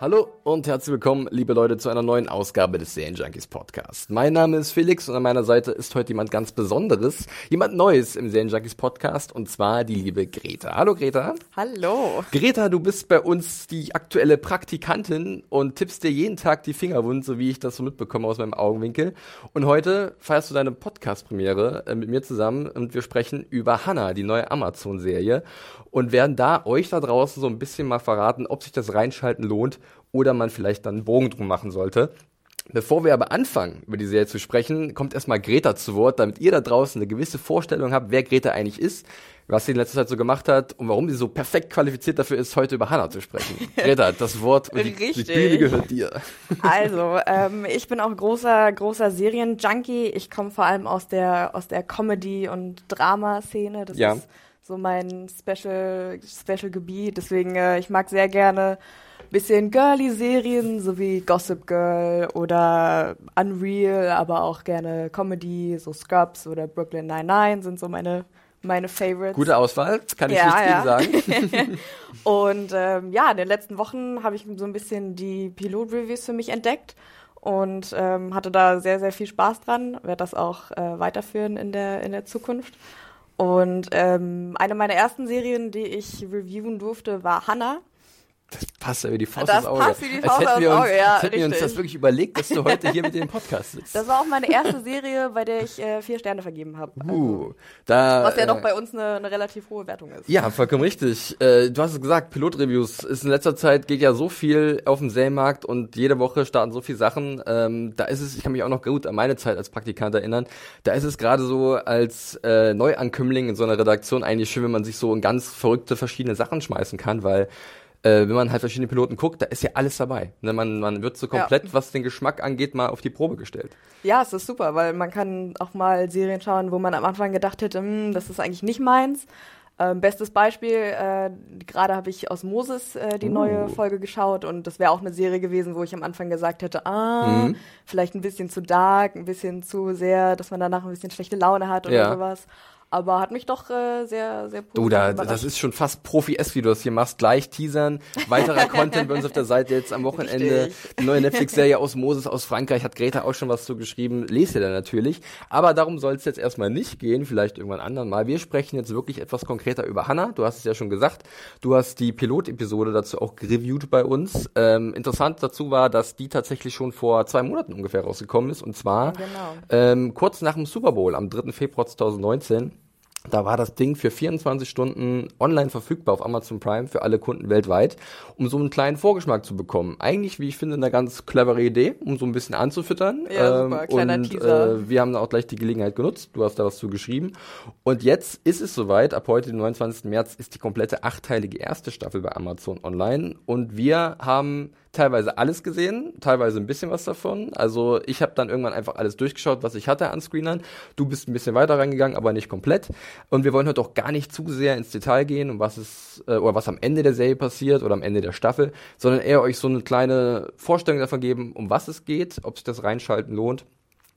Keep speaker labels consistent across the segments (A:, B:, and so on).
A: Hallo und herzlich willkommen, liebe Leute, zu einer neuen Ausgabe des Serien Junkies Podcast. Mein Name ist Felix und an meiner Seite ist heute jemand ganz Besonderes, jemand Neues im Serien Junkies Podcast und zwar die liebe Greta. Hallo Greta.
B: Hallo.
A: Greta, du bist bei uns die aktuelle Praktikantin und tippst dir jeden Tag die Finger wund, so wie ich das so mitbekomme aus meinem Augenwinkel. Und heute feierst du deine Podcast-Premiere äh, mit mir zusammen und wir sprechen über Hannah, die neue Amazon-Serie und werden da euch da draußen so ein bisschen mal verraten, ob sich das Reinschalten lohnt oder man vielleicht dann einen Bogen drum machen sollte. Bevor wir aber anfangen, über die Serie zu sprechen, kommt erstmal Greta zu Wort, damit ihr da draußen eine gewisse Vorstellung habt, wer Greta eigentlich ist, was sie in letzter Zeit so gemacht hat und warum sie so perfekt qualifiziert dafür ist, heute über Hannah zu sprechen. Greta, das Wort und die, die Bühne gehört dir.
B: Also, ähm, ich bin auch großer, großer Serienjunkie. Ich komme vor allem aus der, aus der Comedy- und Drama-Szene. Das
A: Ja.
B: ist so mein Special, Special Gebiet. Deswegen, äh, ich mag sehr gerne bisschen girly Serien, so wie Gossip Girl oder Unreal, aber auch gerne Comedy, so Scrubs oder Brooklyn Nine-Nine sind so meine, meine Favorites.
A: Gute Auswahl, kann ich
B: Ja,
A: nichts
B: ja.
A: gegen sagen.
B: Und ähm, ja, in den letzten Wochen habe ich so ein bisschen die Pilot-Reviews für mich entdeckt und ähm, hatte da sehr, sehr viel Spaß dran. Werde das auch äh, weiterführen in der, in der Zukunft. Und ähm, eine meiner ersten Serien, die ich reviewen durfte, war Hannah.
A: Das passt ja wie die Faust
B: Das
A: aufs Auge.
B: passt wie die
A: als
B: Faust
A: hätten
B: aufs
A: wir uns,
B: Auge, ja,
A: als hätten wir uns das wirklich überlegt, dass du heute hier mit dem Podcast sitzt.
B: Das war auch meine erste Serie, bei der ich äh, vier Sterne vergeben habe.
A: uh, da,
B: Was ja
A: äh,
B: doch bei uns eine, eine relativ hohe Wertung ist.
A: Ja, vollkommen richtig. Äh, du hast es gesagt, Pilotreviews ist in letzter Zeit geht ja so viel auf dem Serienmarkt und jede Woche starten so viele Sachen. Ähm, da ist es, ich kann mich auch noch gut an meine Zeit als Praktikant erinnern. Da ist es gerade so als äh, Neuankömmling in so einer Redaktion eigentlich schön, wenn man sich so in ganz verrückte verschiedene Sachen schmeißen kann, weil äh, wenn man halt verschiedene Piloten guckt, da ist ja alles dabei. Ne, man, man wird so komplett, was den Geschmack angeht, mal auf die Probe gestellt.
B: Ja, es ist super, weil man kann auch mal Serien schauen, wo man am Anfang gedacht hätte, hm, das ist eigentlich nicht meins. Ähm, bestes Beispiel, äh, gerade habe ich aus Moses äh, die neue Folge geschaut und das wäre auch eine Serie gewesen, wo ich am Anfang gesagt hätte, ah, vielleicht ein bisschen zu dark, ein bisschen zu sehr, dass man danach ein bisschen schlechte Laune hat oder
A: Ja.
B: sowas. Aber hat mich doch äh, sehr, sehr positiv
A: Du, da, das ist schon fast Profi-S, wie du das hier machst. Gleich teasern, weiterer Content bei uns auf der Seite jetzt am Wochenende.
B: Richtig.
A: Die neue Netflix-Serie aus Moses aus Frankreich hat Greta auch schon was zu geschrieben. Lest ihr da natürlich. Aber darum soll es jetzt erstmal nicht gehen, vielleicht irgendwann anderen Mal. Wir sprechen jetzt wirklich etwas konkreter über Hannah. Du hast es ja schon gesagt. Du hast die Pilot-Episode dazu auch gereviewt bei uns. Ähm, interessant dazu war, dass die tatsächlich schon vor zwei Monaten ungefähr rausgekommen ist. Und zwar
B: Genau.
A: ähm, kurz nach dem Super Bowl am 3. Februar 2019. Da war das Ding für 24 Stunden online verfügbar auf Amazon Prime für alle Kunden weltweit, um so einen kleinen Vorgeschmack zu bekommen. Eigentlich, wie ich finde, eine ganz clevere Idee, um so ein bisschen anzufüttern.
B: Ja, super, kleiner
A: und
B: Teaser.
A: Äh, wir haben da auch gleich die Gelegenheit genutzt. Du hast da was zu geschrieben. Und jetzt ist es soweit. Ab heute, dem 29. März, ist die komplette achteilige erste Staffel bei Amazon online. Und wir haben teilweise alles gesehen, teilweise ein bisschen was davon. Also ich habe dann irgendwann einfach alles durchgeschaut, was ich hatte an Screenern. Du bist ein bisschen weiter reingegangen, aber nicht komplett. Und wir wollen heute auch gar nicht zu sehr ins Detail gehen, um was es äh, oder was am Ende der Serie passiert oder am Ende der Staffel, sondern eher euch so eine kleine Vorstellung davon geben, um was es geht, ob sich das Reinschalten lohnt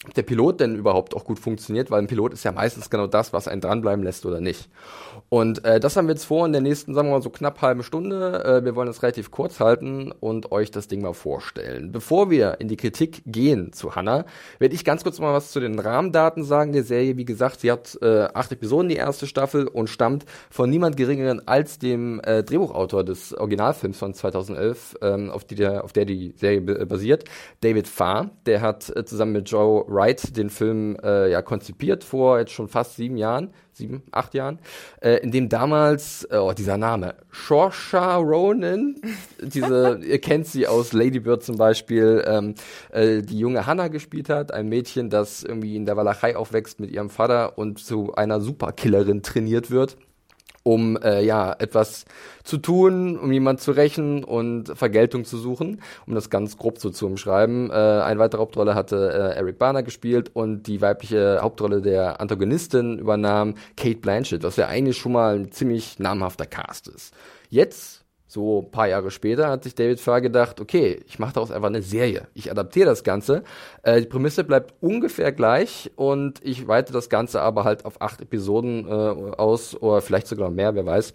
A: ob der Pilot denn überhaupt auch gut funktioniert, weil ein Pilot ist ja meistens genau das, was einen dranbleiben lässt oder nicht. Und äh, das haben wir jetzt vor in der nächsten, sagen wir mal so knapp halben Stunde. Äh, wir wollen das relativ kurz halten und euch das Ding mal vorstellen. Bevor wir in die Kritik gehen zu Hannah, werde ich ganz kurz mal was zu den Rahmendaten sagen der Serie. Wie gesagt, sie hat äh, acht Episoden, die erste Staffel, und stammt von niemand geringeren als dem äh, Drehbuchautor des Originalfilms von 2011, ähm, auf, die der, auf der die Serie basiert, David Farr. Der hat äh, zusammen mit Joe Wright den Film äh, ja konzipiert vor jetzt schon fast sieben Jahren, sieben, acht Jahren, äh, in dem damals, äh, oh, dieser Name, Saoirse Ronan, diese, ihr kennt sie aus Lady Bird zum Beispiel, ähm, äh, die junge Hannah gespielt hat, ein Mädchen, das irgendwie in der Walachei aufwächst mit ihrem Vater und zu einer Superkillerin trainiert wird. Um äh, ja etwas zu tun, um jemand zu rächen und Vergeltung zu suchen, um das ganz grob so zu umschreiben. Äh, eine weitere Hauptrolle hatte äh, Eric Barner gespielt und die weibliche Hauptrolle der Antagonistin übernahm Kate Blanchett, was ja eigentlich schon mal ein ziemlich namhafter Cast ist. Jetzt so ein paar Jahre später hat sich David Farr gedacht, okay, ich mache daraus einfach eine Serie. Ich adaptiere das Ganze. Äh, die Prämisse bleibt ungefähr gleich und ich weite das Ganze aber halt auf acht Episoden äh, aus oder vielleicht sogar mehr, wer weiß.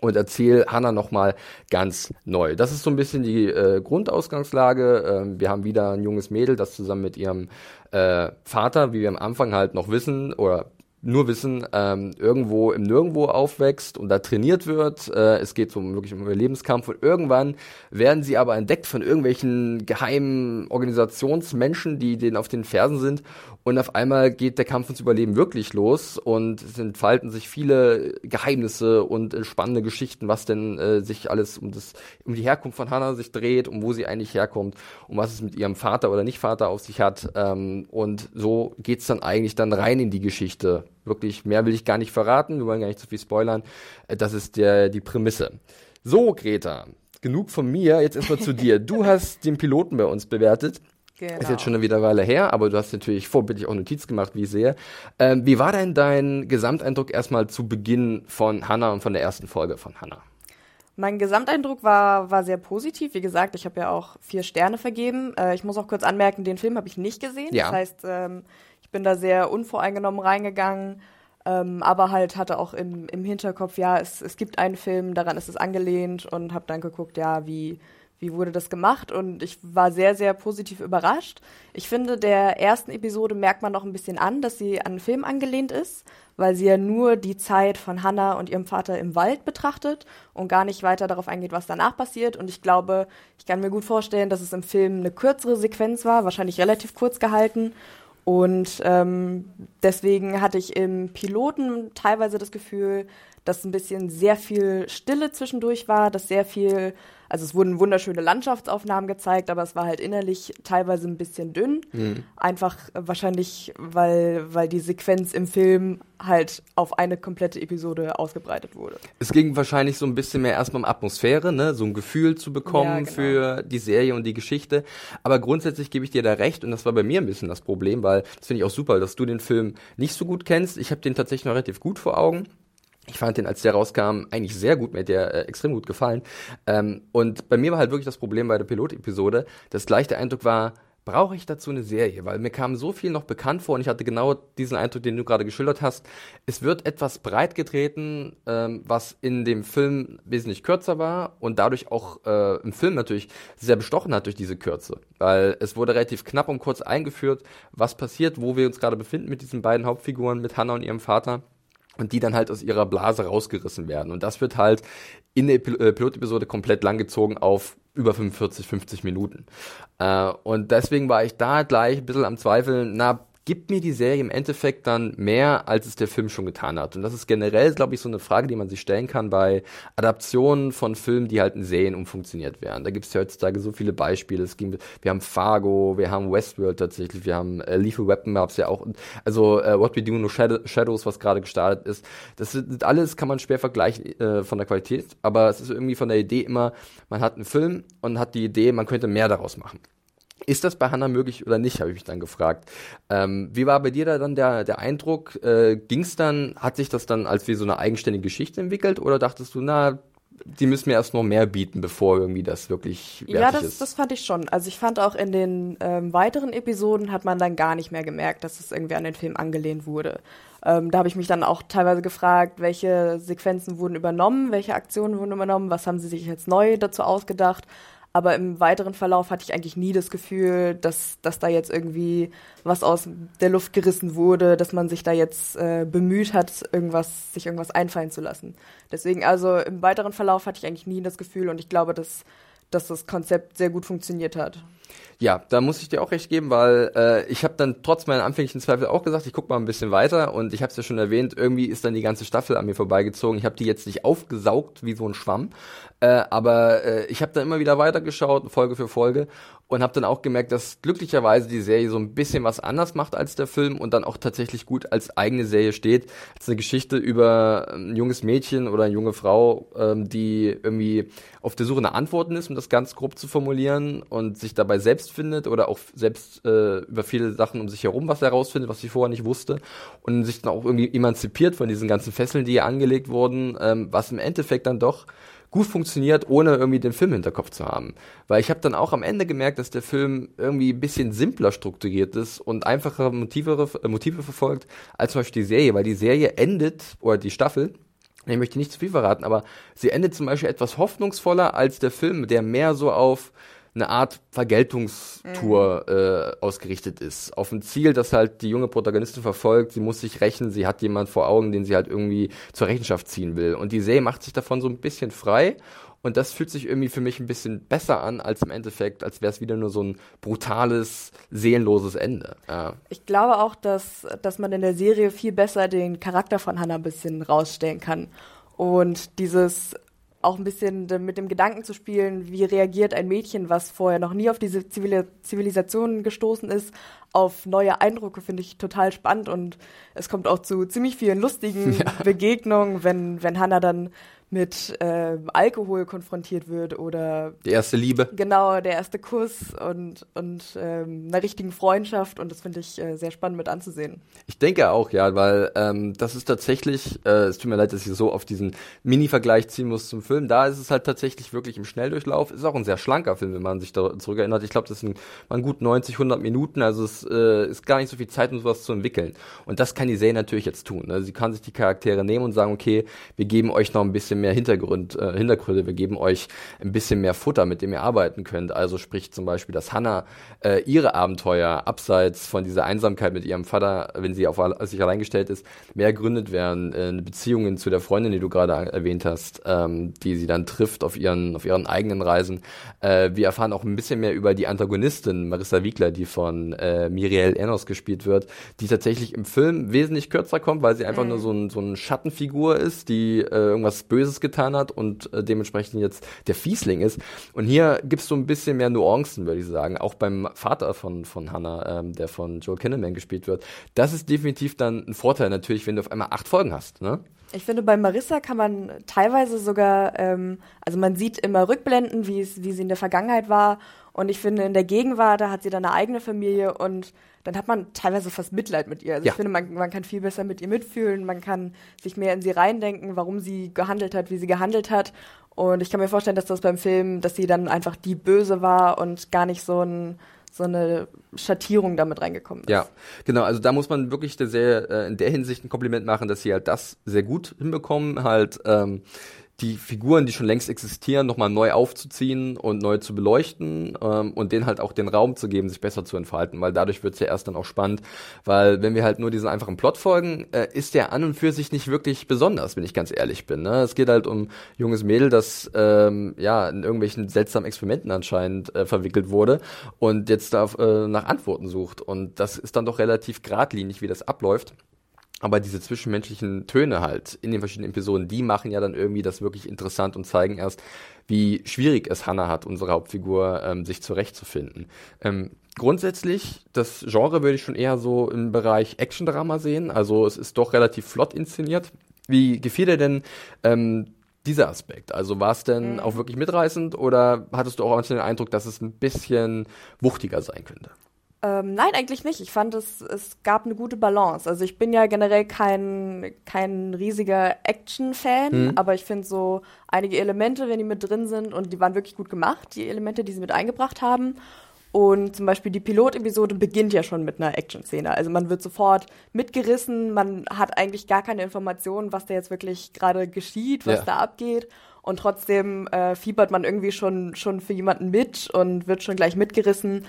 A: Und erzähle Hannah nochmal ganz neu. Das ist so ein bisschen die äh, Grundausgangslage. Ähm, wir haben wieder ein junges Mädel, das zusammen mit ihrem äh, Vater, wie wir am Anfang halt noch wissen, oder nur wissen, ähm, irgendwo im Nirgendwo aufwächst und da trainiert wird. Äh, es geht so wirklich um Überlebenskampf. Und irgendwann werden sie aber entdeckt von irgendwelchen geheimen Organisationsmenschen, die denen auf den Fersen sind. Und auf einmal geht der Kampf ums Überleben wirklich los. Und es entfalten sich viele Geheimnisse und äh, spannende Geschichten, was denn äh, sich alles um das um die Herkunft von Hannah sich dreht, um wo sie eigentlich herkommt, um was es mit ihrem Vater oder nicht Vater auf sich hat. Ähm, und so geht's dann eigentlich dann rein in die Geschichte wirklich, mehr will ich gar nicht verraten, wir wollen gar nicht zu viel spoilern. Äh, das ist der, die Prämisse. So, Greta, genug von mir, jetzt erstmal zu dir. Du hast den Piloten bei uns bewertet. Genau. Ist jetzt schon wieder eine Weile her, aber du hast natürlich vorbildlich auch Notiz gemacht, wie ich sehe. Ähm, wie war denn dein Gesamteindruck erstmal zu Beginn von Hannah und von der ersten Folge von Hannah?
B: Mein Gesamteindruck war, war sehr positiv. Wie gesagt, ich habe ja auch vier Sterne vergeben. Äh, ich muss auch kurz anmerken, den Film habe ich nicht gesehen. Ja. Das heißt, ähm, bin da sehr unvoreingenommen reingegangen, ähm, aber halt hatte auch im, im Hinterkopf, ja, es, es gibt einen Film, daran ist es angelehnt und habe dann geguckt, ja, wie, wie wurde das gemacht und ich war sehr, sehr positiv überrascht. Ich finde, der ersten Episode merkt man noch ein bisschen an, dass sie an einen Film angelehnt ist, weil sie ja nur die Zeit von Hannah und ihrem Vater im Wald betrachtet und gar nicht weiter darauf eingeht, was danach passiert. Und ich glaube, ich kann mir gut vorstellen, dass es im Film eine kürzere Sequenz war, wahrscheinlich relativ kurz gehalten und ähm, deswegen hatte ich im Piloten teilweise das Gefühl, dass ein bisschen sehr viel Stille zwischendurch war, dass sehr viel also es wurden wunderschöne Landschaftsaufnahmen gezeigt, aber es war halt innerlich teilweise ein bisschen dünn. Mhm. Einfach wahrscheinlich, weil, weil die Sequenz im Film halt auf eine komplette Episode ausgebreitet wurde.
A: Es ging wahrscheinlich so ein bisschen mehr erstmal um Atmosphäre, ne? so ein Gefühl zu bekommen ja, genau. für die Serie und die Geschichte. Aber grundsätzlich gebe ich dir da recht und das war bei mir ein bisschen das Problem, weil das finde ich auch super, dass du den Film nicht so gut kennst. Ich habe den tatsächlich noch relativ gut vor Augen. Ich fand den, als der rauskam, eigentlich sehr gut, mir hat der äh, extrem gut gefallen. Ähm, und bei mir war halt wirklich das Problem bei der Pilotepisode, dass gleich der Eindruck war, brauche ich dazu eine Serie? Weil mir kam so viel noch bekannt vor und ich hatte genau diesen Eindruck, den du gerade geschildert hast. Es wird etwas breit getreten, ähm, was in dem Film wesentlich kürzer war und dadurch auch äh, im Film natürlich sehr bestochen hat durch diese Kürze. Weil es wurde relativ knapp und kurz eingeführt, was passiert, wo wir uns gerade befinden mit diesen beiden Hauptfiguren, mit Hannah und ihrem Vater und die dann halt aus ihrer Blase rausgerissen werden. Und das wird halt in der äh, Pilotepisode komplett langgezogen auf über 45, 50 Minuten. Äh, und deswegen war ich da gleich ein bisschen am Zweifeln, na, gibt mir die Serie im Endeffekt dann mehr, als es der Film schon getan hat. Und das ist generell, glaube ich, so eine Frage, die man sich stellen kann bei Adaptionen von Filmen, die halt in Serien umfunktioniert werden. Da gibt es ja heutzutage so viele Beispiele. Es ging, wir haben Fargo, wir haben Westworld tatsächlich, wir haben äh, Lethal Weapon gab's ja auch. Also äh, What We Do No Shadows, was gerade gestartet ist. Das sind alles kann man schwer vergleichen äh, von der Qualität, aber es ist irgendwie von der Idee immer, man hat einen Film und hat die Idee, man könnte mehr daraus machen. Ist das bei Hannah möglich oder nicht, habe ich mich dann gefragt. Ähm, wie war bei dir da dann der, der Eindruck? Äh, Ging es dann, hat sich das dann als wie so eine eigenständige Geschichte entwickelt oder dachtest du, na, die müssen mir erst noch mehr bieten, bevor irgendwie das wirklich
B: ja, das, ist. das fand ich schon. Also ich fand auch in den ähm, weiteren Episoden hat man dann gar nicht mehr gemerkt, dass es irgendwie an den Film angelehnt wurde. Ähm, da habe ich mich dann auch teilweise gefragt, welche Sequenzen wurden übernommen, welche Aktionen wurden übernommen, was haben sie sich jetzt neu dazu ausgedacht. Aber im weiteren Verlauf hatte ich eigentlich nie das Gefühl, dass, dass da jetzt irgendwie was aus der Luft gerissen wurde, dass man sich da jetzt äh, bemüht hat, irgendwas, sich irgendwas einfallen zu lassen. Deswegen, also im weiteren Verlauf hatte ich eigentlich nie das Gefühl und ich glaube, dass dass das Konzept sehr gut funktioniert hat.
A: Ja, da muss ich dir auch recht geben, weil äh, ich habe dann trotz meiner anfänglichen Zweifel auch gesagt, ich guck mal ein bisschen weiter und ich habe es ja schon erwähnt, irgendwie ist dann die ganze Staffel an mir vorbeigezogen. Ich habe die jetzt nicht aufgesaugt wie so ein Schwamm, äh, aber äh, ich habe dann immer wieder weitergeschaut, Folge für Folge und habe dann auch gemerkt, dass glücklicherweise die Serie so ein bisschen was anders macht als der Film und dann auch tatsächlich gut als eigene Serie steht. Es ist eine Geschichte über ein junges Mädchen oder eine junge Frau, ähm, die irgendwie auf der Suche nach Antworten ist, um das ganz grob zu formulieren und sich dabei selbst findet oder auch selbst äh, über viele Sachen um sich herum was herausfindet, was sie vorher nicht wusste und sich dann auch irgendwie emanzipiert von diesen ganzen Fesseln, die ihr angelegt wurden, ähm, was im Endeffekt dann doch gut funktioniert, ohne irgendwie den Film im Hinterkopf zu haben. Weil ich habe dann auch am Ende gemerkt, dass der Film irgendwie ein bisschen simpler strukturiert ist und einfache Motive, äh, Motive verfolgt als zum Beispiel die Serie, weil die Serie endet, oder die Staffel, ich möchte nicht zu viel verraten, aber sie endet zum Beispiel etwas hoffnungsvoller als der Film, der mehr so auf eine Art Vergeltungstour mhm. äh, ausgerichtet ist. Auf ein Ziel, das halt die junge Protagonistin verfolgt. Sie muss sich rächen, sie hat jemand vor Augen, den sie halt irgendwie zur Rechenschaft ziehen will. Und die Serie macht sich davon so ein bisschen frei. Und das fühlt sich irgendwie für mich ein bisschen besser an, als im Endeffekt, als wäre es wieder nur so ein brutales, seelenloses Ende. Ja.
B: Ich glaube auch, dass, dass man in der Serie viel besser den Charakter von Hannah ein bisschen rausstellen kann. Und dieses auch ein bisschen mit dem Gedanken zu spielen, wie reagiert ein Mädchen, was vorher noch nie auf diese Zivilisation gestoßen ist, auf neue Eindrücke, finde ich total spannend und es kommt auch zu ziemlich vielen lustigen ja. Begegnungen, wenn, wenn Hannah dann mit äh, Alkohol konfrontiert wird oder
A: die erste Liebe.
B: Genau, der erste Kuss und, und ähm, einer richtigen Freundschaft und das finde ich äh, sehr spannend mit anzusehen.
A: Ich denke auch, ja, weil ähm, das ist tatsächlich, äh, es tut mir leid, dass ich so auf diesen Mini-Vergleich ziehen muss zum Film. Da ist es halt tatsächlich wirklich im Schnelldurchlauf. Ist auch ein sehr schlanker Film, wenn man sich da zurückerinnert. Ich glaube, das sind waren gut 90, 100 Minuten, also es äh, ist gar nicht so viel Zeit, um sowas zu entwickeln. Und das kann die Serie natürlich jetzt tun. Ne? Sie kann sich die Charaktere nehmen und sagen, okay, wir geben euch noch ein bisschen mehr Hintergrund, äh, Hintergründe, wir geben euch ein bisschen mehr Futter, mit dem ihr arbeiten könnt. Also sprich zum Beispiel, dass Hannah äh, ihre Abenteuer abseits von dieser Einsamkeit mit ihrem Vater, wenn sie auf sich allein gestellt ist, mehr gründet werden. Äh, Beziehungen zu der Freundin, die du gerade erwähnt hast, ähm, die sie dann trifft auf ihren, auf ihren eigenen Reisen. Äh, wir erfahren auch ein bisschen mehr über die Antagonistin Marissa Wiegler, die von äh, Miriel Enos gespielt wird, die tatsächlich im Film wesentlich kürzer kommt, weil sie einfach mhm. nur so ein, so eine Schattenfigur ist, die äh, irgendwas Böses Böses getan hat und äh, dementsprechend jetzt der Fiesling ist. Und hier gibst du ein bisschen mehr Nuancen, würde ich sagen. Auch beim Vater von, von Hannah, ähm, der von Joel Kinnaman gespielt wird. Das ist definitiv dann ein Vorteil natürlich, wenn du auf einmal acht Folgen hast. Ne?
B: Ich finde, bei Marissa kann man teilweise sogar, ähm, also man sieht immer Rückblenden, es, wie sie in der Vergangenheit war. Und ich finde, in der Gegenwart, da hat sie dann eine eigene Familie und dann hat man teilweise fast Mitleid mit ihr. Also ja. ich finde, man, man kann viel besser mit ihr mitfühlen, man kann sich mehr in sie reindenken, warum sie gehandelt hat, wie sie gehandelt hat. Und ich kann mir vorstellen, dass das beim Film, dass sie dann einfach die Böse war und gar nicht so ein so eine Schattierung damit reingekommen ist.
A: Ja, genau. Also da muss man wirklich sehr äh, in der Hinsicht ein Kompliment machen, dass sie halt das sehr gut hinbekommen, halt ähm, die Figuren, die schon längst existieren, nochmal neu aufzuziehen und neu zu beleuchten ähm, und denen halt auch den Raum zu geben, sich besser zu entfalten, weil dadurch wird's ja erst dann auch spannend, weil wenn wir halt nur diesen einfachen Plot folgen, äh, ist der an und für sich nicht wirklich besonders, wenn ich ganz ehrlich bin. Ne? Es geht halt um junges Mädel, das ähm, ja in irgendwelchen seltsamen Experimenten anscheinend äh, verwickelt wurde und jetzt da äh, nach Antworten sucht und das ist dann doch relativ geradlinig, wie das abläuft. Aber diese zwischenmenschlichen Töne halt in den verschiedenen Episoden, die machen ja dann irgendwie das wirklich interessant und zeigen erst, wie schwierig es Hannah hat, unsere Hauptfigur, ähm, sich zurechtzufinden. Ähm, grundsätzlich, das Genre würde ich schon eher so im Bereich Action-Drama sehen. Also es ist doch relativ flott inszeniert. Wie gefiel dir denn ähm, dieser Aspekt? Also war es denn mhm. auch wirklich mitreißend oder hattest du auch den Eindruck, dass es ein bisschen wuchtiger sein könnte?
B: Ähm, nein, eigentlich nicht. Ich fand, es, es gab eine gute Balance. Also ich bin ja generell kein, kein riesiger Action-Fan, hm. aber ich finde so einige Elemente, wenn die mit drin sind, und die waren wirklich gut gemacht, die Elemente, die sie mit eingebracht haben. Und zum Beispiel die Pilotepisode beginnt ja schon mit einer Action-Szene. Also man wird sofort mitgerissen, man hat eigentlich gar keine Informationen, was da jetzt wirklich gerade geschieht, was ja. da abgeht. Und trotzdem äh, fiebert man irgendwie schon, schon für jemanden mit und wird schon gleich mitgerissen.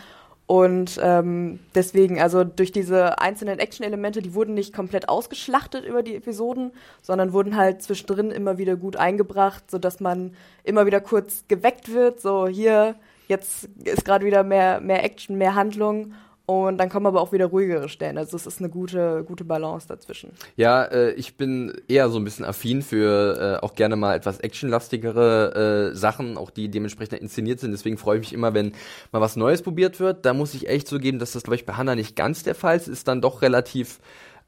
B: Und ähm, deswegen, also durch diese einzelnen Action-Elemente, die wurden nicht komplett ausgeschlachtet über die Episoden, sondern wurden halt zwischendrin immer wieder gut eingebracht, sodass man immer wieder kurz geweckt wird, so hier, jetzt ist gerade wieder mehr, mehr Action, mehr Handlung und dann kommen aber auch wieder ruhigere Stellen. Also es ist eine gute, gute Balance dazwischen.
A: Ja, äh, ich bin eher so ein bisschen affin für äh, auch gerne mal etwas actionlastigere äh, Sachen, auch die dementsprechend inszeniert sind. Deswegen freue ich mich immer, wenn mal was Neues probiert wird. Da muss ich echt zugeben, dass das, glaube ich, bei Hannah nicht ganz der Fall ist. Ist dann doch relativ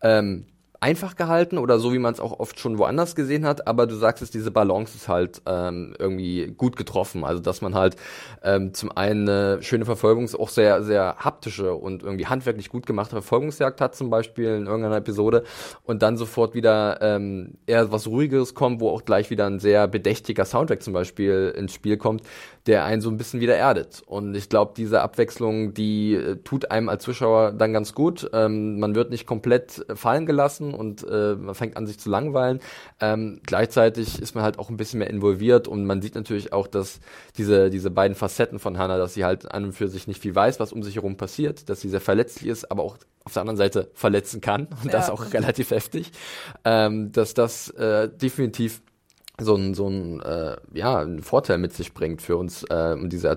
A: ähm, einfach gehalten oder so, wie man es auch oft schon woanders gesehen hat, aber du sagst es, diese Balance ist halt ähm, irgendwie gut getroffen. Also dass man halt ähm, zum einen eine schöne Verfolgungs-, auch sehr, sehr haptische und irgendwie handwerklich gut gemachte Verfolgungsjagd hat, zum Beispiel in irgendeiner Episode, und dann sofort wieder ähm, eher was Ruhigeres kommt, wo auch gleich wieder ein sehr bedächtiger Soundtrack zum Beispiel ins Spiel kommt, der einen so ein bisschen wieder erdet. Und ich glaube, diese Abwechslung, die äh, tut einem als Zuschauer dann ganz gut. Ähm, man wird nicht komplett fallen gelassen und äh, man fängt an, sich zu langweilen. Ähm, gleichzeitig ist man halt auch ein bisschen mehr involviert und man sieht natürlich auch, dass diese, diese beiden Facetten von Hannah, dass sie halt an und für sich nicht viel weiß, was um sich herum passiert, dass sie sehr verletzlich ist, aber auch auf der anderen Seite verletzen kann und ja. das auch relativ heftig, ähm, dass das äh, definitiv so ein, so ein, äh, ja, ein Vorteil mit sich bringt für uns, äh, um diese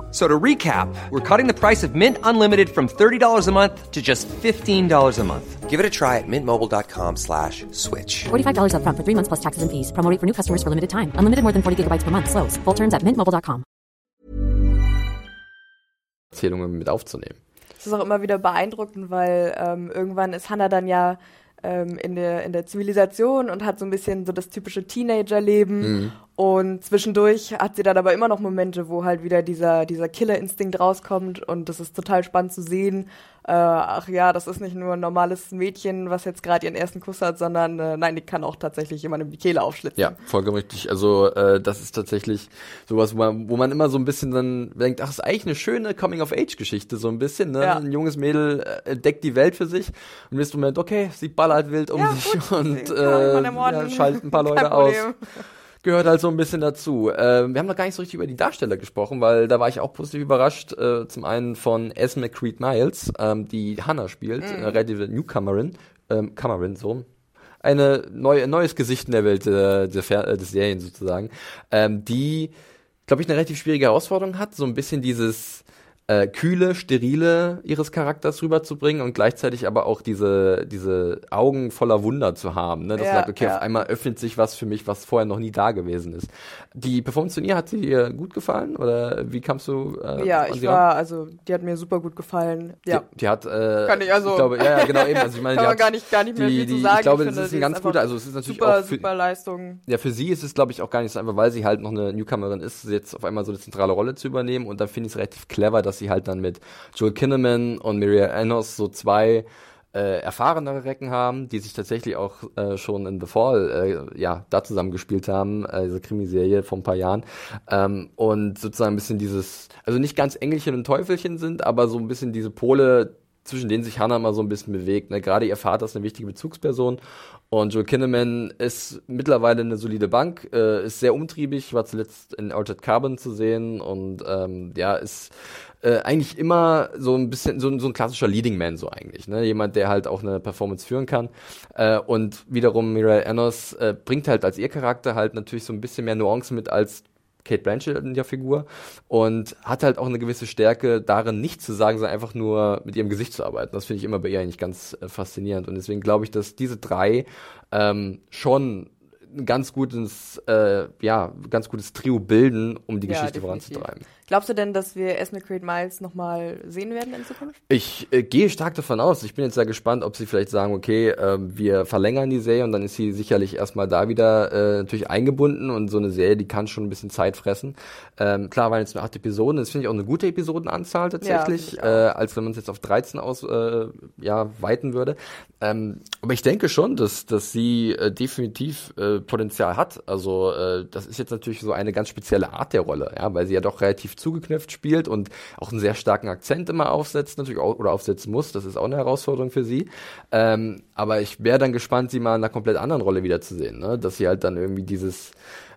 C: So to recap, we're cutting the price of Mint Unlimited from $30 a month to just $15 a month. Give it a try at mintmobile.com slash switch.
D: $45 up front for three months plus taxes and fees. Promo for new customers for limited time. Unlimited more than 40 gigabytes per month. Slows. Full terms at mintmobile.com.
A: Erzählungen mit aufzunehmen.
B: Das ist auch immer wieder beeindruckend, weil ähm, irgendwann ist Hannah dann ja ähm, in, der, in der Zivilisation und hat so ein bisschen so das typische Teenagerleben. Mhm. Und zwischendurch hat sie dann aber immer noch Momente, wo halt wieder dieser, dieser Killerinstinkt rauskommt. Und das ist total spannend zu sehen, äh, ach ja, das ist nicht nur ein normales Mädchen, was jetzt gerade ihren ersten Kuss hat, sondern äh, nein, die kann auch tatsächlich jemandem die Kehle aufschlitzen.
A: Ja, vollkommen richtig. Also äh, das ist tatsächlich sowas, wo man, wo man immer so ein bisschen dann denkt, ach, ist eigentlich eine schöne Coming-of-Age-Geschichte, so ein bisschen. Ne? Ja. Ein junges Mädel äh, entdeckt die Welt für sich und im nächsten Moment, okay, sie ballert wild um ja, sich gut, und äh, ja, schaltet ein paar Leute aus gehört halt so ein bisschen dazu. Äh, wir haben noch gar nicht so richtig über die Darsteller gesprochen, weil da war ich auch positiv überrascht. Äh, zum einen von Esme Creed Miles, ähm, die Hannah spielt, mhm. äh, relative Newcomerin, ähm, Comerin, so. Eine neue, neues Gesicht in der Welt äh, der, äh, des Serien sozusagen, ähm, die, glaube ich, eine relativ schwierige Herausforderung hat, so ein bisschen dieses äh, kühle, sterile ihres Charakters rüberzubringen und gleichzeitig aber auch diese, diese Augen voller Wunder zu haben. Ne? Dass ja, sagt, okay, ja. auf einmal öffnet sich was für mich, was vorher noch nie da gewesen ist. Die Performance von ihr, hat sie dir gut gefallen oder wie kamst du?
B: Äh, ja, ich war, ran? also die hat mir super gut gefallen. Ja.
A: Die, die hat, äh,
B: kann ich also,
A: ich glaube, ja, ja, genau eben. Also ich meine,
B: kann man gar nicht, gar nicht mehr die, viel
A: die,
B: zu sagen.
A: Ich glaube, ich das ist ein ganz guter, also es ist natürlich
B: super,
A: auch für,
B: super Leistung.
A: Ja, für sie ist es, glaube ich, auch gar nicht so einfach, weil sie halt noch eine Newcomerin ist, jetzt auf einmal so eine zentrale Rolle zu übernehmen und da finde ich es relativ clever, dass sie halt dann mit Joel Kinnaman und Miria Enos so zwei äh, erfahrenere Recken haben, die sich tatsächlich auch äh, schon in The Fall äh, ja da zusammen gespielt haben, äh, diese Krimiserie vor ein paar Jahren. Ähm, und sozusagen ein bisschen dieses, also nicht ganz Engelchen und Teufelchen sind, aber so ein bisschen diese Pole, zwischen denen sich Hannah mal so ein bisschen bewegt. Ne? Gerade ihr Vater ist eine wichtige Bezugsperson und Joel Kinnaman ist mittlerweile eine solide Bank, äh, ist sehr umtriebig, war zuletzt in Altered Carbon zu sehen und ähm, ja, ist äh, eigentlich immer so ein bisschen so, so ein klassischer Leading Man so eigentlich, ne? Jemand, der halt auch eine Performance führen kann. Äh, und wiederum Mireille Enos äh, bringt halt als ihr Charakter halt natürlich so ein bisschen mehr Nuancen mit als Kate Blanchett in der Figur und hat halt auch eine gewisse Stärke darin, nicht zu sagen, sondern einfach nur mit ihrem Gesicht zu arbeiten. Das finde ich immer bei ihr eigentlich ganz äh, faszinierend und deswegen glaube ich, dass diese drei ähm, schon ein ganz gutes, äh, ja, ganz gutes Trio bilden, um die ja, Geschichte definitiv. voranzutreiben.
B: Glaubst du denn, dass wir Esme Creed Miles nochmal sehen werden in Zukunft?
A: Ich äh, gehe stark davon aus. Ich bin jetzt sehr gespannt, ob sie vielleicht sagen, okay, äh, wir verlängern die Serie und dann ist sie sicherlich erstmal da wieder äh, natürlich eingebunden und so eine Serie, die kann schon ein bisschen Zeit fressen. Ähm, klar waren jetzt nur acht Episoden, das finde ich auch eine gute Episodenanzahl tatsächlich, ja, äh, als wenn man es jetzt auf 13 aus äh, ja, weiten würde. Ähm, aber ich denke schon, dass, dass sie äh, definitiv Potenzial hat. Also das ist jetzt natürlich so eine ganz spezielle Art der Rolle, ja, weil sie ja doch relativ zugeknüpft spielt und auch einen sehr starken Akzent immer aufsetzt, natürlich auch, oder aufsetzen muss. Das ist auch eine Herausforderung für sie. Ähm, aber ich wäre dann gespannt, sie mal in einer komplett anderen Rolle wiederzusehen, ne? Dass sie halt dann irgendwie dieses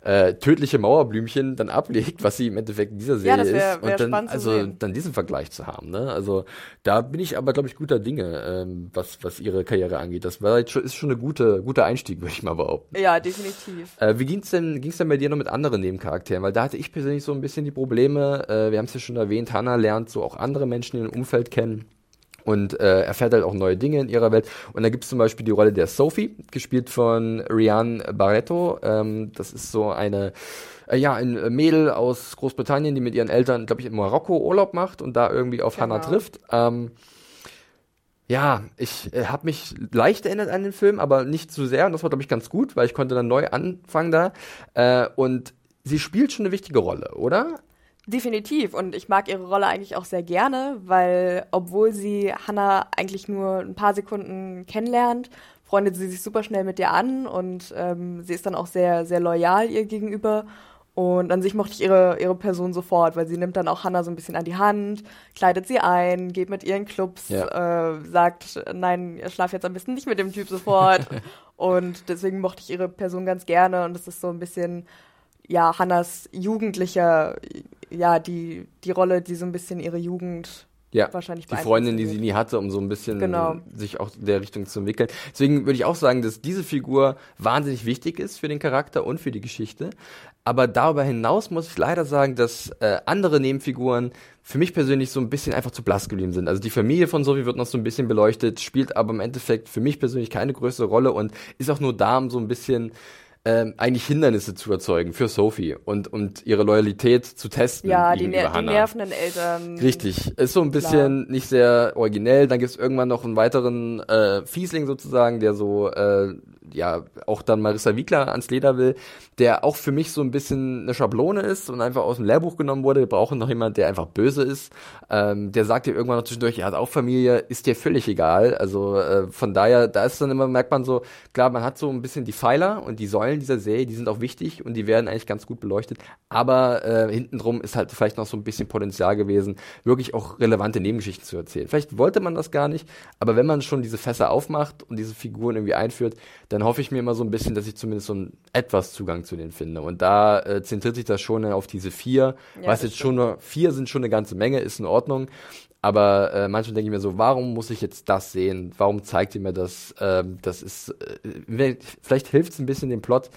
A: äh, tödliche Mauerblümchen dann ablegt, was sie im Endeffekt in dieser Serie ja, wär, wär ist. Und dann, also dann diesen Vergleich zu haben. Ne? Also da bin ich aber, glaube ich, guter Dinge, ähm, was, was ihre Karriere angeht. Das war ist schon eine gute, guter Einstieg, würde ich mal behaupten.
B: Ja, definitiv.
A: Äh, wie ging's denn, ging's denn bei dir noch mit anderen Nebencharakteren? Weil da hatte ich persönlich so ein bisschen die Probleme, äh, wir haben es ja schon erwähnt, Hannah lernt so auch andere Menschen in ihrem Umfeld kennen und äh, erfährt halt auch neue Dinge in ihrer Welt. Und da gibt es zum Beispiel die Rolle der Sophie, gespielt von Rian Barreto. Ähm, das ist so eine äh, ja, ein Mädel aus Großbritannien, die mit ihren Eltern, glaube ich, in Marokko Urlaub macht und da irgendwie auf genau. Hannah trifft. Ähm, ja, ich äh, habe mich leicht erinnert an den Film, aber nicht zu sehr. Und das war, glaube ich, ganz gut, weil ich konnte dann neu anfangen da. Äh, und sie spielt schon eine wichtige Rolle, oder?
B: Definitiv. Und ich mag ihre Rolle eigentlich auch sehr gerne, weil obwohl sie Hannah eigentlich nur ein paar Sekunden kennenlernt, freundet sie sich super schnell mit ihr an und ähm, sie ist dann auch sehr, sehr loyal ihr gegenüber. Und an sich mochte ich ihre, ihre Person sofort, weil sie nimmt dann auch Hannah so ein bisschen an die Hand, kleidet sie ein, geht mit ihren Clubs, ja. äh, sagt, nein, ihr schlaft jetzt am besten nicht mit dem Typ sofort. und deswegen mochte ich ihre Person ganz gerne und es ist so ein bisschen ja, Hannas jugendlicher, ja, die, die Rolle, die so ein bisschen ihre Jugend ja, wahrscheinlich
A: die Freundin, die sie nie hatte, um so ein bisschen genau. sich auch in der Richtung zu entwickeln. Deswegen würde ich auch sagen, dass diese Figur wahnsinnig wichtig ist für den Charakter und für die Geschichte. Aber darüber hinaus muss ich leider sagen, dass äh, andere Nebenfiguren für mich persönlich so ein bisschen einfach zu blass geblieben sind. Also die Familie von Sophie wird noch so ein bisschen beleuchtet, spielt aber im Endeffekt für mich persönlich keine größere Rolle und ist auch nur da, um so ein bisschen ähm, eigentlich Hindernisse zu erzeugen für Sophie und, und ihre Loyalität zu testen.
B: Ja, die, ner die nervenden Eltern.
A: Richtig. Ist so ein bisschen Klar. nicht sehr originell. Dann gibt's irgendwann noch einen weiteren äh, Fiesling sozusagen, der so äh, ja auch dann Marissa Wiegler ans Leder will, der auch für mich so ein bisschen eine Schablone ist und einfach aus dem Lehrbuch genommen wurde. Wir brauchen noch jemand, der einfach böse ist. Ähm, der sagt dir irgendwann noch zwischendurch, er hat auch Familie, ist dir völlig egal. Also äh, von daher, da ist dann immer, merkt man so, klar, man hat so ein bisschen die Pfeiler und die Säulen dieser Serie, die sind auch wichtig und die werden eigentlich ganz gut beleuchtet. Aber äh, hintendrum ist halt vielleicht noch so ein bisschen Potenzial gewesen, wirklich auch relevante Nebengeschichten zu erzählen. Vielleicht wollte man das gar nicht, aber wenn man schon diese Fässer aufmacht und diese Figuren irgendwie einführt, dann hoffe ich mir immer so ein bisschen, dass ich zumindest so ein etwas Zugang zu denen finde. Und da äh, zentriert sich das schon auf diese vier. Ja, was jetzt stimmt. schon nur, vier sind schon eine ganze Menge, ist in Ordnung. Aber äh, manchmal denke ich mir so, warum muss ich jetzt das sehen? Warum zeigt ihr mir das? Ähm, das ist, äh, vielleicht hilft es ein bisschen dem Plot,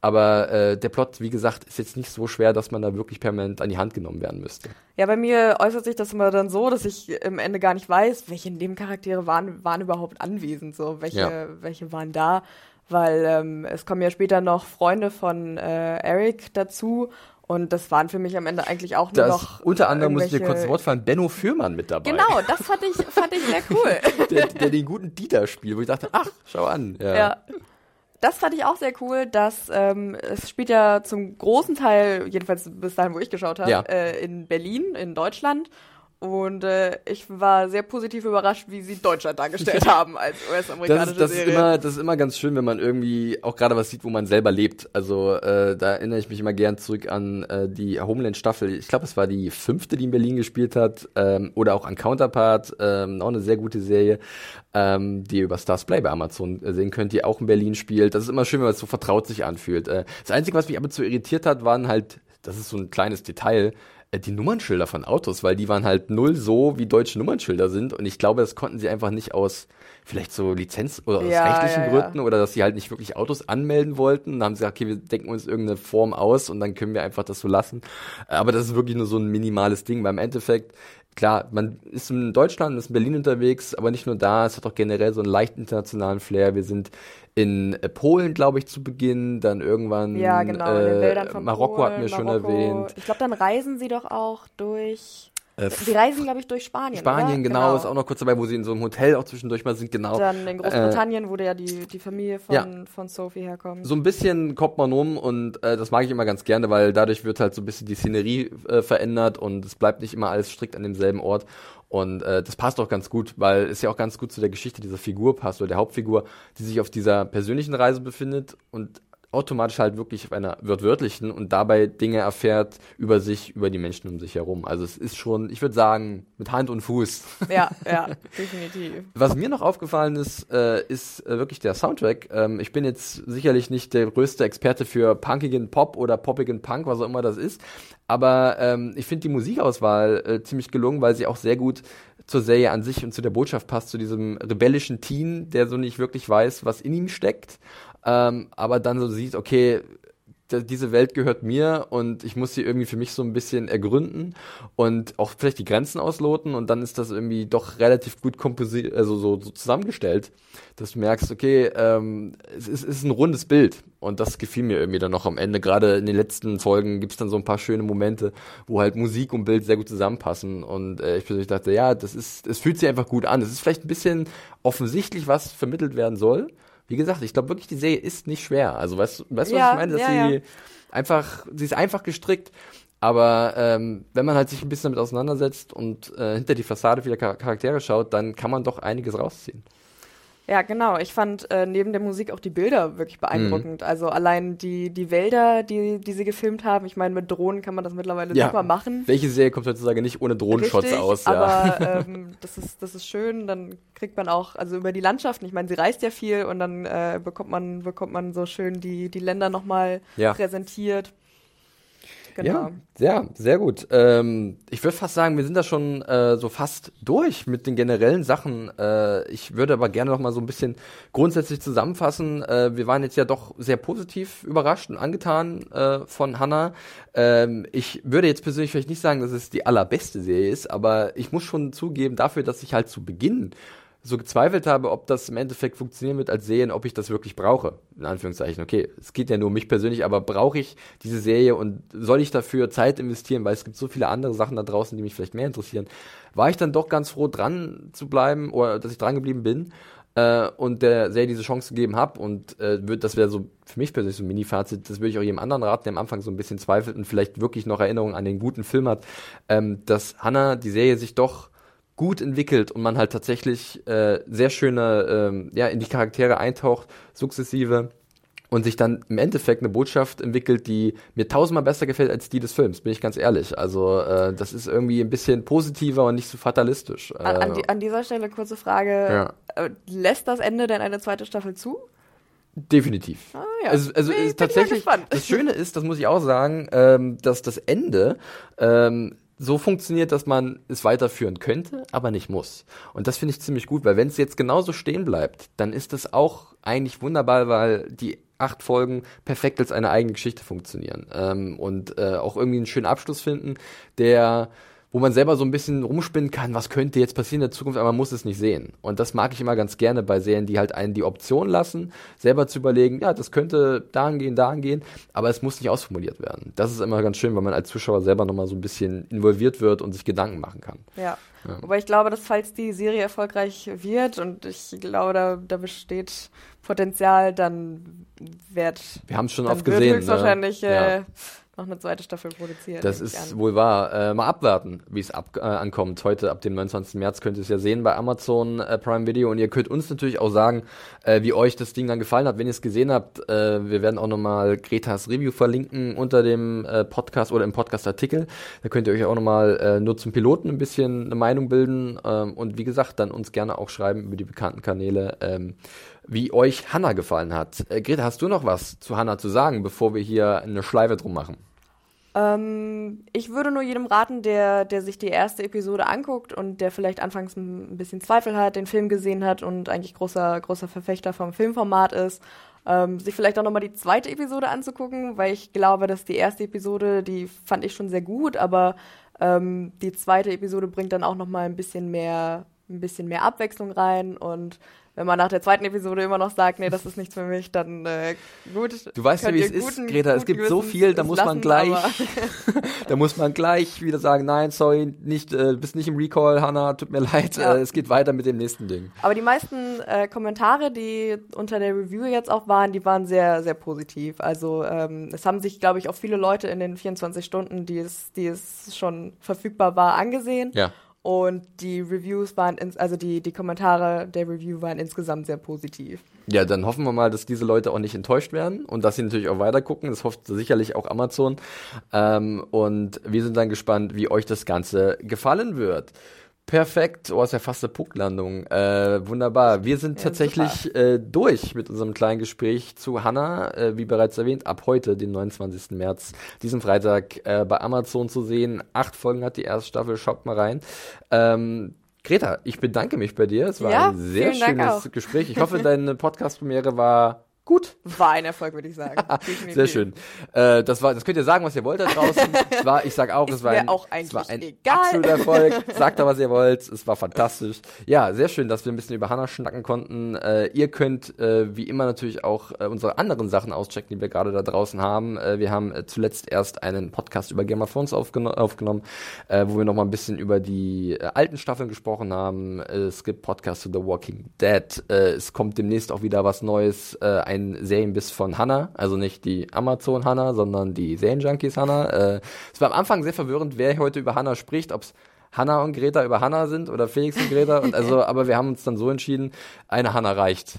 A: aber äh, der Plot, wie gesagt, ist jetzt nicht so schwer, dass man da wirklich permanent an die Hand genommen werden müsste.
B: Ja, bei mir äußert sich das immer dann so, dass ich im Ende gar nicht weiß, welche Nebencharaktere waren, waren überhaupt anwesend, so welche, ja. welche waren da. Weil ähm, es kommen ja später noch Freunde von äh, Eric dazu und das waren für mich am Ende eigentlich auch nur das, noch.
A: Unter anderem muss ich dir kurz Wort fallen, Benno Fürmann mit dabei.
B: Genau, das fand ich, fand ich sehr cool.
A: der, der den guten Dieter spielt, wo ich dachte, ach, schau an. Ja. ja
B: das fand ich auch sehr cool, dass ähm, es spielt ja zum großen Teil, jedenfalls bis dahin, wo ich geschaut habe, ja. äh, in Berlin, in Deutschland. Und äh, ich war sehr positiv überrascht, wie sie Deutschland dargestellt haben als US-amerikanische
A: das, das Serie. Ist immer, das ist immer ganz schön, wenn man irgendwie auch gerade was sieht, wo man selber lebt. Also äh, da erinnere ich mich immer gern zurück an äh, die Homeland-Staffel. Ich glaube, es war die fünfte, die in Berlin gespielt hat. Ähm, oder auch an Counterpart, ähm, auch eine sehr gute Serie, ähm, die ihr über Stars Play bei Amazon äh, sehen könnt, die auch in Berlin spielt. Das ist immer schön, wenn man es so vertraut sich anfühlt. Äh, das Einzige, was mich aber zu irritiert hat, waren halt, das ist so ein kleines Detail, die Nummernschilder von Autos, weil die waren halt null so, wie deutsche Nummernschilder sind. Und ich glaube, das konnten sie einfach nicht aus vielleicht so Lizenz- oder aus ja, rechtlichen ja, Gründen ja. oder dass sie halt nicht wirklich Autos anmelden wollten. Dann haben sie gesagt, okay, wir denken uns irgendeine Form aus und dann können wir einfach das so lassen. Aber das ist wirklich nur so ein minimales Ding. Beim Endeffekt klar, man ist in Deutschland, ist in Berlin unterwegs, aber nicht nur da, es hat auch generell so einen leicht internationalen Flair. Wir sind in äh, Polen, glaube ich, zu Beginn, dann irgendwann
B: Ja, genau, in den
A: äh, Marokko
B: Polen,
A: hatten wir schon
B: Marokko.
A: erwähnt.
B: Ich glaube, dann reisen sie doch auch durch.
A: Äh,
B: Sie reisen, glaube ich, durch Spanien.
A: Spanien,
B: oder?
A: genau, ist auch noch kurz dabei, wo sie in so einem Hotel auch zwischendurch mal sind, genau.
B: Dann in Großbritannien, wo ja die, die Familie von,
A: Ja.
B: von Sophie herkommt.
A: so ein bisschen kommt man um und äh, das mag ich immer ganz gerne, weil dadurch wird halt so ein bisschen die Szenerie äh, verändert und es bleibt nicht immer alles strikt an demselben Ort. Und äh, das passt auch ganz gut, weil es ja auch ganz gut zu der Geschichte dieser Figur passt oder der Hauptfigur, die sich auf dieser persönlichen Reise befindet und automatisch halt wirklich auf einer wörtlichen und dabei Dinge erfährt über sich, über die Menschen um sich herum. Also es ist schon, ich würde sagen, mit Hand und Fuß.
B: Ja, ja, definitiv.
A: Was mir noch aufgefallen ist, äh, ist äh, wirklich der Soundtrack. Ähm, ich bin jetzt sicherlich nicht der größte Experte für punkigen Pop oder poppigen Punk, was auch immer das ist. Aber ähm, ich finde die Musikauswahl äh, ziemlich gelungen, weil sie auch sehr gut zur Serie an sich und zu der Botschaft passt, zu diesem rebellischen Teen, der so nicht wirklich weiß, was in ihm steckt. Ähm, aber dann so sieht, okay, diese Welt gehört mir und ich muss sie irgendwie für mich so ein bisschen ergründen und auch vielleicht die Grenzen ausloten und dann ist das irgendwie doch relativ gut komposi also so, so zusammengestellt, dass du merkst, okay, ähm, es, ist, es ist ein rundes Bild und das gefiel mir irgendwie dann noch am Ende. Gerade in den letzten Folgen gibt's dann so ein paar schöne Momente, wo halt Musik und Bild sehr gut zusammenpassen und äh, ich persönlich dachte, ja, das ist, es fühlt sich einfach gut an. Es ist vielleicht ein bisschen offensichtlich, was vermittelt werden soll. Wie gesagt, ich glaube wirklich, die Serie ist nicht schwer. Also weißt, weißt du, was
B: Ja,
A: ich meine? Dass
B: ja,
A: sie
B: ja.
A: einfach, sie ist einfach gestrickt. Aber ähm, wenn man halt sich ein bisschen damit auseinandersetzt und äh, hinter die Fassade vieler Char Charaktere schaut, dann kann man doch einiges rausziehen.
B: Ja, genau. Ich fand äh, neben der Musik auch die Bilder wirklich
A: Mhm.
B: beeindruckend. Also allein die, die Wälder, die, die sie gefilmt haben. Ich meine, mit Drohnen kann man das mittlerweile super machen.
A: Welche Serie kommt heutzutage nicht ohne Drohnenshots
B: Richtig,
A: aus? Ja.
B: Aber ähm, das, ist, das ist schön. Dann kriegt man auch, also über die Landschaften, ich meine, sie reist ja viel und dann äh, bekommt man, bekommt man so schön die, die Länder nochmal
A: Ja.
B: präsentiert. Genau.
A: Ja, ja, sehr gut. Ähm, ich würde fast sagen, wir sind da schon äh, so fast durch mit den generellen Sachen. Äh, ich würde aber gerne noch mal so ein bisschen grundsätzlich zusammenfassen. Äh, wir waren jetzt ja doch sehr positiv überrascht und angetan äh, von Hannah. Ähm, ich würde jetzt persönlich vielleicht nicht sagen, dass es die allerbeste Serie ist, aber ich muss schon zugeben, dafür, dass ich halt zu Beginn so gezweifelt habe, ob das im Endeffekt funktionieren wird als Serien, ob ich das wirklich brauche. In Anführungszeichen, okay, es geht ja nur um mich persönlich, aber brauche ich diese Serie und soll ich dafür Zeit investieren, weil es gibt so viele andere Sachen da draußen, die mich vielleicht mehr interessieren. War ich dann doch ganz froh, dran zu bleiben oder dass ich dran geblieben bin äh, und der Serie diese Chance gegeben habe und äh, wird, das wäre so für mich persönlich so ein Mini-Fazit, das würde ich auch jedem anderen raten, der am Anfang so ein bisschen zweifelt und vielleicht wirklich noch Erinnerungen an den guten Film hat, ähm, dass Hannah die Serie sich doch gut entwickelt und man halt tatsächlich äh, sehr schöne, ähm, ja, in die Charaktere eintaucht, sukzessive und sich dann im Endeffekt eine Botschaft entwickelt, die mir tausendmal besser gefällt als die des Films, bin ich ganz ehrlich. Also äh, das ist irgendwie ein bisschen positiver und nicht so fatalistisch.
B: An, an, die, an dieser Stelle kurze Frage.
A: Ja.
B: Äh, lässt das Ende denn eine zweite Staffel zu?
A: Definitiv.
B: Ah, ja.
A: Also, also
B: Nee,
A: tatsächlich, das Schöne ist, das muss ich auch sagen, ähm, dass das Ende ähm, so funktioniert, dass man es weiterführen könnte, aber nicht muss. Und das finde ich ziemlich gut, weil wenn es jetzt genauso stehen bleibt, dann ist das auch eigentlich wunderbar, weil die acht Folgen perfekt als eine eigene Geschichte funktionieren ähm, und äh, auch irgendwie einen schönen Abschluss finden, der wo man selber so ein bisschen rumspinnen kann, was könnte jetzt passieren in der Zukunft, aber man muss es nicht sehen. Und das mag ich immer ganz gerne bei Serien, die halt einen die Option lassen, selber zu überlegen, ja, das könnte dahin gehen, dahin gehen, aber es muss nicht ausformuliert werden. Das ist immer ganz schön, weil man als Zuschauer selber nochmal so ein bisschen involviert wird und sich Gedanken machen kann.
B: Ja. Aber ich glaube, dass falls die Serie erfolgreich wird und ich glaube, da, da besteht Potenzial, dann wird,
A: Wir haben es schon oft gesehen.
B: höchstwahrscheinlich
A: ne?
B: äh,
A: Ja.
B: Noch eine zweite Staffel produziert.
A: Das ist wohl wahr. Äh, mal abwarten, wie es ab, äh, ankommt. Heute, ab dem 29. März, könnt ihr es ja sehen bei Amazon äh, Prime Video. Und ihr könnt uns natürlich auch sagen, äh, wie euch das Ding dann gefallen hat. Wenn ihr es gesehen habt, äh, wir werden auch nochmal Gretas Review verlinken unter dem äh, Podcast oder im Podcast-Artikel. Da könnt ihr euch auch nochmal äh, nur zum Piloten ein bisschen eine Meinung bilden. Ähm, und wie gesagt, dann uns gerne auch schreiben über die bekannten Kanäle, ähm, wie euch Hanna gefallen hat. Äh, Greta, hast du noch was zu Hanna zu sagen, bevor wir hier eine Schleife drum machen?
B: Ähm, ich würde nur jedem raten, der, der sich die erste Episode anguckt und der vielleicht anfangs ein bisschen Zweifel hat, den Film gesehen hat und eigentlich großer, großer Verfechter vom Filmformat ist, ähm, sich vielleicht auch nochmal die zweite Episode anzugucken, weil ich glaube, dass die erste Episode, die fand ich schon sehr gut, aber Ähm, die zweite Episode bringt dann auch noch mal ein bisschen mehr, ein bisschen mehr Abwechslung rein und wenn man nach der zweiten Episode immer noch sagt, nee, das ist nichts für mich, dann äh, gut.
A: Du weißt ja, wie es ist, Greta. Es gibt so viel, da muss lassen, man gleich, da muss man gleich wieder sagen, nein, sorry, nicht, äh, bist nicht im Recall, Hannah, tut mir leid, ja. äh, es geht weiter mit dem nächsten Ding.
B: Aber die meisten äh, Kommentare, die unter der Review jetzt auch waren, die waren sehr, sehr positiv. Also ähm, es haben sich, glaube ich, auch viele Leute in den 24 Stunden, die es, die es schon verfügbar war, angesehen.
A: Ja.
B: Und die Reviews waren, ins, also die, die Kommentare der Review waren insgesamt sehr positiv.
A: Ja, dann hoffen wir mal, dass diese Leute auch nicht enttäuscht werden und dass sie natürlich auch weiter gucken. Das hofft sicherlich auch Amazon. Ähm, und wir sind dann gespannt, wie euch das Ganze gefallen wird. Perfekt. Oh, ist ja fast eine Punktlandung. Äh, wunderbar. Wir sind ja, tatsächlich äh, durch mit unserem kleinen Gespräch zu Hannah, äh, wie bereits erwähnt, ab heute, den 29. März, diesen Freitag äh, bei Amazon zu sehen. Acht Folgen hat die erste Staffel, schaut mal rein. Ähm, Greta, ich bedanke mich bei dir. Es war ja, ein sehr schönes Gespräch. Ich hoffe, deine Podcast-Premiere war gut.
B: War ein Erfolg, würde ich sagen.
A: Sehr schön. Äh, das war, das könnt ihr sagen, was ihr wollt da draußen. es war, ich sag auch, es war ein,
B: auch es
A: war ein
B: egal.
A: absoluter Erfolg. Sagt da, was ihr wollt. Es war fantastisch. Ja, sehr schön, dass wir ein bisschen über Hannah schnacken konnten. Äh, ihr könnt äh, wie immer natürlich auch äh, unsere anderen Sachen auschecken, die wir gerade da draußen haben. Äh, wir haben äh, zuletzt erst einen Podcast über Game of Thrones aufgeno aufgenommen, wo wir noch mal ein bisschen über die alten Staffeln gesprochen haben. Es gibt Podcasts zu The Walking Dead. Es kommt demnächst auch wieder was Neues. Äh, ein Serienbiss von Hannah, also nicht die Amazon Hannah, sondern die Serienjunkies Hannah. Äh, es war am Anfang sehr verwirrend, wer heute über Hannah spricht, ob es Hanna und Greta über Hanna sind oder Felix und Greta. Und also, aber wir haben uns dann so entschieden, eine Hanna reicht.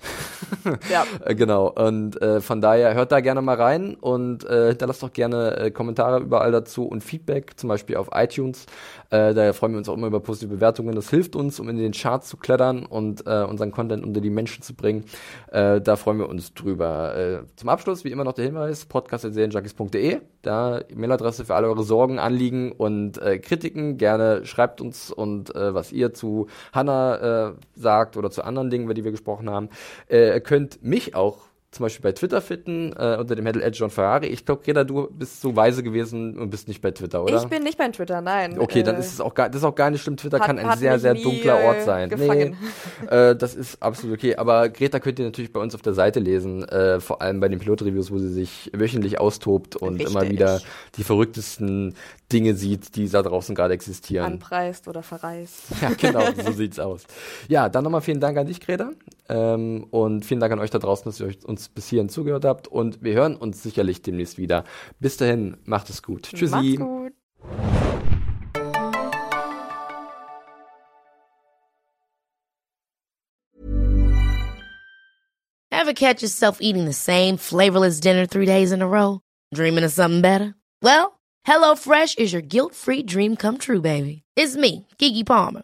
A: ja. Äh, genau. Und äh, von daher hört da gerne mal rein und äh, hinterlasst doch gerne äh, Kommentare überall dazu und Feedback, zum Beispiel auf iTunes. Äh, daher freuen wir uns auch immer über positive Bewertungen. Das hilft uns, um in den Charts zu klettern und äh, unseren Content unter die Menschen zu bringen. Äh, da freuen wir uns drüber. Äh, zum Abschluss, wie immer noch der Hinweis, podcast.serienjunkies.de. Da E-Mail-Adresse für alle eure Sorgen, Anliegen und äh, Kritiken. Gerne schreibt uns und äh, was ihr zu Hannah äh, sagt oder zu anderen Dingen, über die wir gesprochen haben. Ihr könnt mich auch zum Beispiel bei Twitter finden, äh, unter dem Handle Edge John Ferrari. Ich glaube, Greta, du bist so weise gewesen und bist nicht bei Twitter, oder?
B: Ich bin nicht bei Twitter, nein.
A: Okay, äh, dann ist es auch gar, das ist auch gar nicht schlimm. Twitter hat, kann ein sehr, sehr dunkler Ort sein.
B: Gefangen.
A: Nee, äh, das ist absolut okay. Aber Greta könnt ihr natürlich bei uns auf der Seite lesen, äh, vor allem bei den Pilotreviews, wo sie sich wöchentlich austobt und Richtig. immer wieder die verrücktesten Dinge sieht, die da draußen gerade existieren.
B: Anpreist oder verreist.
A: Ja, genau, so sieht's aus. Ja, dann nochmal vielen Dank an dich, Greta. Ähm, und vielen Dank an euch da draußen, dass ihr euch uns bis hierhin zugehört habt. Und wir hören uns sicherlich demnächst wieder. Bis dahin, macht es gut. Tschüssi.
B: Macht's gut.
E: Ever catch yourself eating the same flavorless dinner three days in a row? Dreaming of something better? Well, HelloFresh is your guilt-free dream come true, baby. It's me, Kiki Palmer.